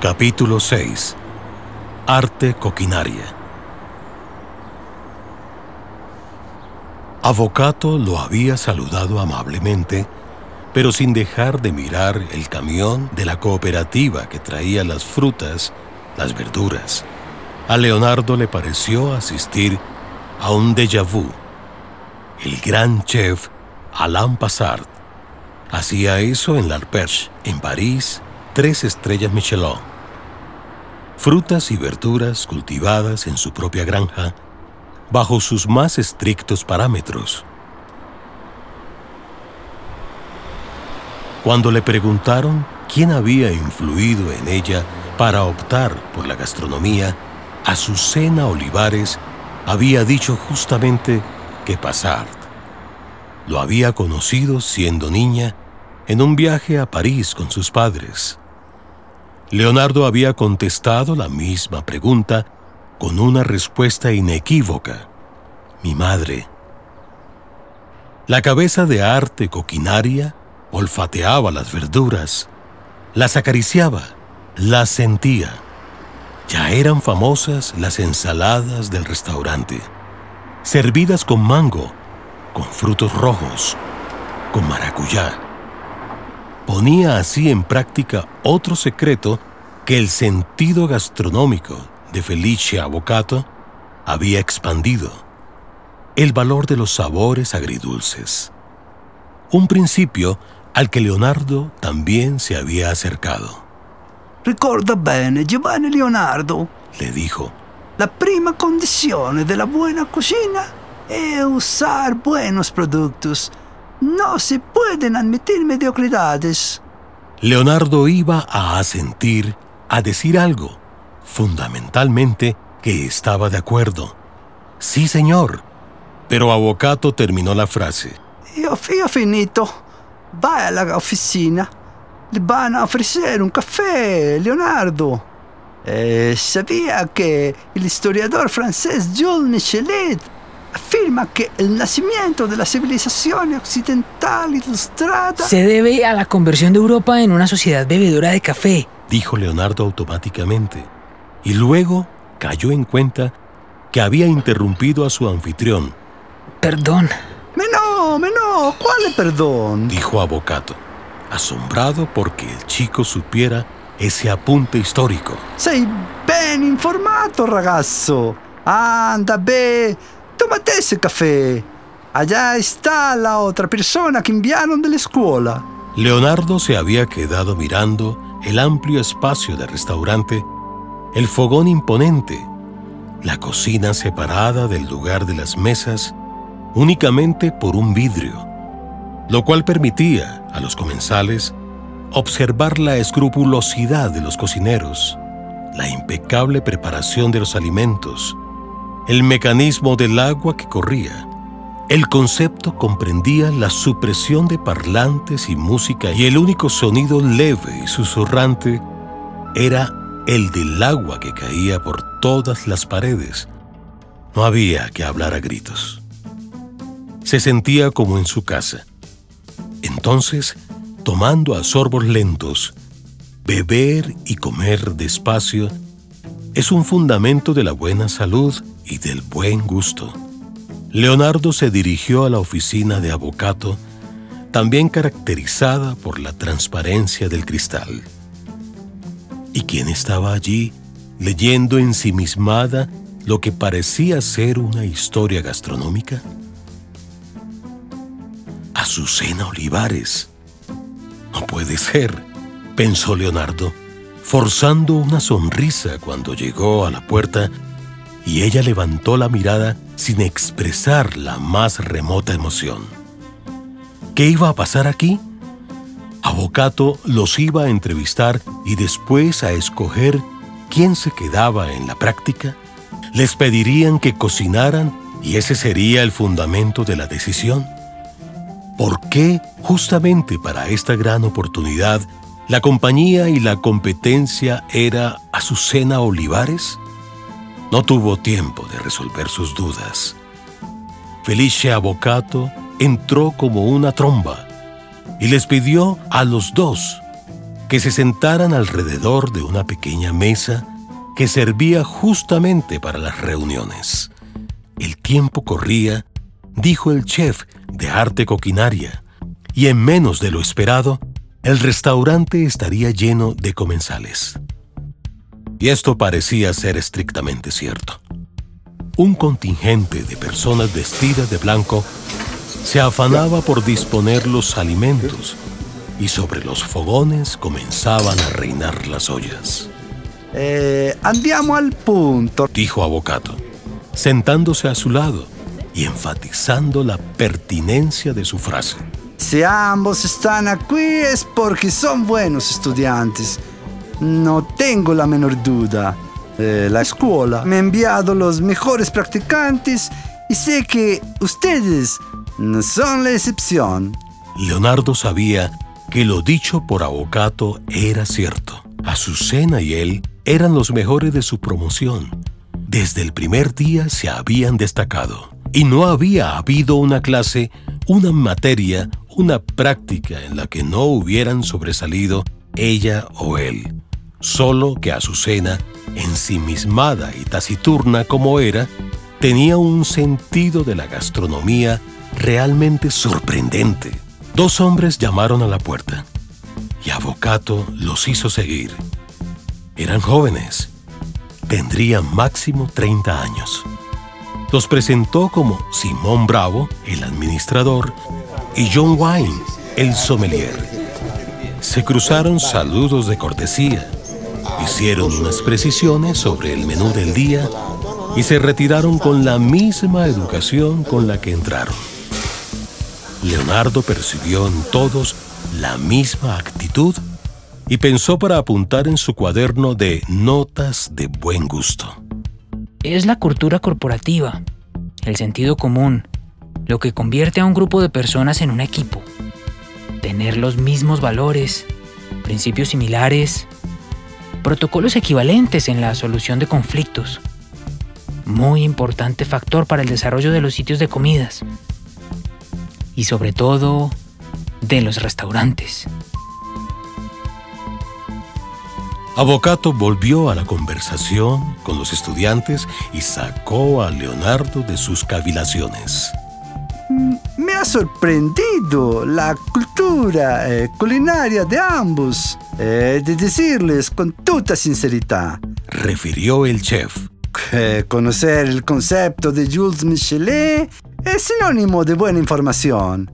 Capítulo 6 Arte coquinaria Avocato lo había saludado amablemente, pero sin dejar de mirar el camión de la cooperativa que traía las frutas, las verduras. A Leonardo le pareció asistir a un déjà vu. El gran chef Alain Passard hacía eso en l'Arpège, en París, tres estrellas Michelin. Frutas y verduras cultivadas en su propia granja bajo sus más estrictos parámetros. Cuando le preguntaron quién había influido en ella para optar por la gastronomía, Azucena Olivares había dicho justamente que Passard lo había conocido siendo niña en un viaje a París con sus padres. Leonardo había contestado la misma pregunta con una respuesta inequívoca. Mi madre. La cabeza de arte coquinaria olfateaba las verduras, las acariciaba, las sentía. Ya eran famosas las ensaladas del restaurante, servidas con mango, con frutos rojos, con maracuyá. Ponía así en práctica otro secreto que el sentido gastronómico de Felice Avocato había expandido, el valor de los sabores agridulces. Un principio al que Leonardo también se había acercado. Ricorda bene, Giovanni Leonardo, le dijo. La prima condizione della buena cocina es usar buenos productos. No se pueden admitir mediocridades. Leonardo iba a asentir, a decir algo, fundamentalmente que estaba de acuerdo. Sí, señor. Pero Avocato terminó la frase. Io, io finito. Vai alla officina. Le van a ofrecer un caffè, Leonardo. Eh, sabía que el historiador francés Jules Michelet afirma que el nacimiento de la civilización occidental ilustrada se debe a la conversión de Europa en una sociedad bebedora de café, dijo Leonardo automáticamente, y luego cayó en cuenta que había interrumpido a su anfitrión. Perdón. Me no, me no, ¿cuál es perdón? dijo Avocato, asombrado porque el chico supiera ese apunte histórico. Sei ben informato, ragazzo. Anda, beh, tómate ese café. Allá está la otra persona que enviaron de la escuela. Leonardo se había quedado mirando el amplio espacio del restaurante, el fogón imponente, la cocina separada del lugar de las mesas únicamente por un vidrio, lo cual permitía a los comensales observar la escrupulosidad de los cocineros, la impecable preparación de los alimentos, el mecanismo del agua que corría. El concepto comprendía la supresión de parlantes y música y el único sonido leve y susurrante era el del agua que caía por todas las paredes. No había que hablar a gritos. Se sentía como en su casa. Entonces, tomando a sorbos lentos, beber y comer despacio es un fundamento de la buena salud y del buen gusto. Leonardo se dirigió a la oficina de Avocato, también caracterizada por la transparencia del cristal. ¿Y quién estaba allí, leyendo ensimismada lo que parecía ser una historia gastronómica? Azucena Olivares. No puede ser, pensó Leonardo, forzando una sonrisa cuando llegó a la puerta y ella levantó la mirada sin expresar la más remota emoción. ¿Qué iba a pasar aquí? Avocato los iba a entrevistar y después a escoger quién se quedaba en la práctica. Les pedirían que cocinaran y ese sería el fundamento de la decisión. ¿Por qué justamente para esta gran oportunidad la compañía y la competencia era Azucena Olivares? No tuvo tiempo de resolver sus dudas. Felice Avocato entró como una tromba y les pidió a los dos que se sentaran alrededor de una pequeña mesa que servía justamente para las reuniones. El tiempo corría, dijo el chef de arte coquinaria, y en menos de lo esperado, el restaurante estaría lleno de comensales. Y esto parecía ser estrictamente cierto. Un contingente de personas vestidas de blanco se afanaba por disponer los alimentos y sobre los fogones comenzaban a reinar las ollas. Eh, andiamo al punto, dijo Avocato, sentándose a su lado y enfatizando la pertinencia de su frase. Si ambos están aquí es porque son buenos estudiantes. No tengo la menor duda. Eh, la escuela me ha enviado los mejores practicantes y sé que ustedes no son la excepción. Leonardo sabía que lo dicho por Avocato era cierto. Azucena y él eran los mejores de su promoción. Desde el primer día se habían destacado y no había habido una clase, una materia, una práctica en la que no hubieran sobresalido ella o él. Solo que Azucena, ensimismada y taciturna como era, tenía un sentido de la gastronomía realmente sorprendente. Dos hombres llamaron a la puerta y Avocato los hizo seguir. Eran jóvenes. Tendrían máximo 30 años. Los presentó como Simón Bravo, el administrador, y John Wine, el sommelier. Se cruzaron saludos de cortesía, hicieron unas precisiones sobre el menú del día y se retiraron con la misma educación con la que entraron. Leonardo percibió en todos la misma actitud y pensó para apuntar en su cuaderno de notas de buen gusto. Es la cultura corporativa, el sentido común, lo que convierte a un grupo de personas en un equipo. Tener los mismos valores, principios similares, protocolos equivalentes en la solución de conflictos. Muy importante factor para el desarrollo de los sitios de comidas. Y sobre todo, de los restaurantes. Avocato volvió a la conversación con los estudiantes y sacó a Leonardo de sus cavilaciones. Me ha sorprendido la cultura eh, culinaria de ambos, eh, de decirles con toda sinceridad. Refirió el chef. conocer el concepto de Jules Michelet es sinónimo de buena información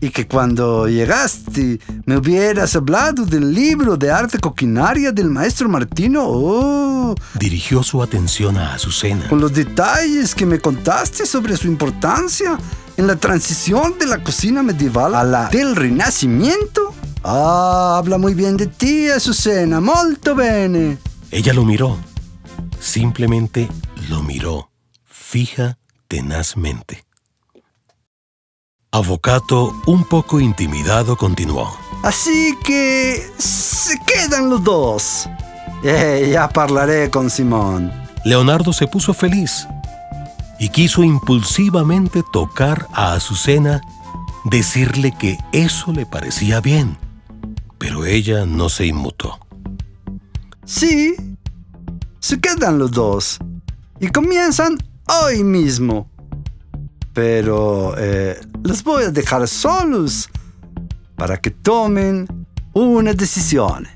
y que cuando llegaste me hubieras hablado del libro de arte coquinaria del maestro Martino. Oh, Dirigió su atención a Azucena. Con los detalles que me contaste sobre su importancia en la transición de la cocina medieval a la del Renacimiento. Ah, habla muy bien de ti, Azucena, molto bene. Ella lo miró. Simplemente lo miró, fija, tenazmente. Avocato, un poco intimidado, continuó. Así que se quedan los dos. Eh, ya hablaré con Simón. Leonardo se puso feliz y quiso impulsivamente tocar a Azucena, decirle que eso le parecía bien, pero ella no se inmutó. Sí, se quedan los dos y comienzan hoy mismo pero eh, los voy a dejar solos para que tomen una decisión.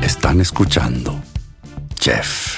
Están escuchando Jeff.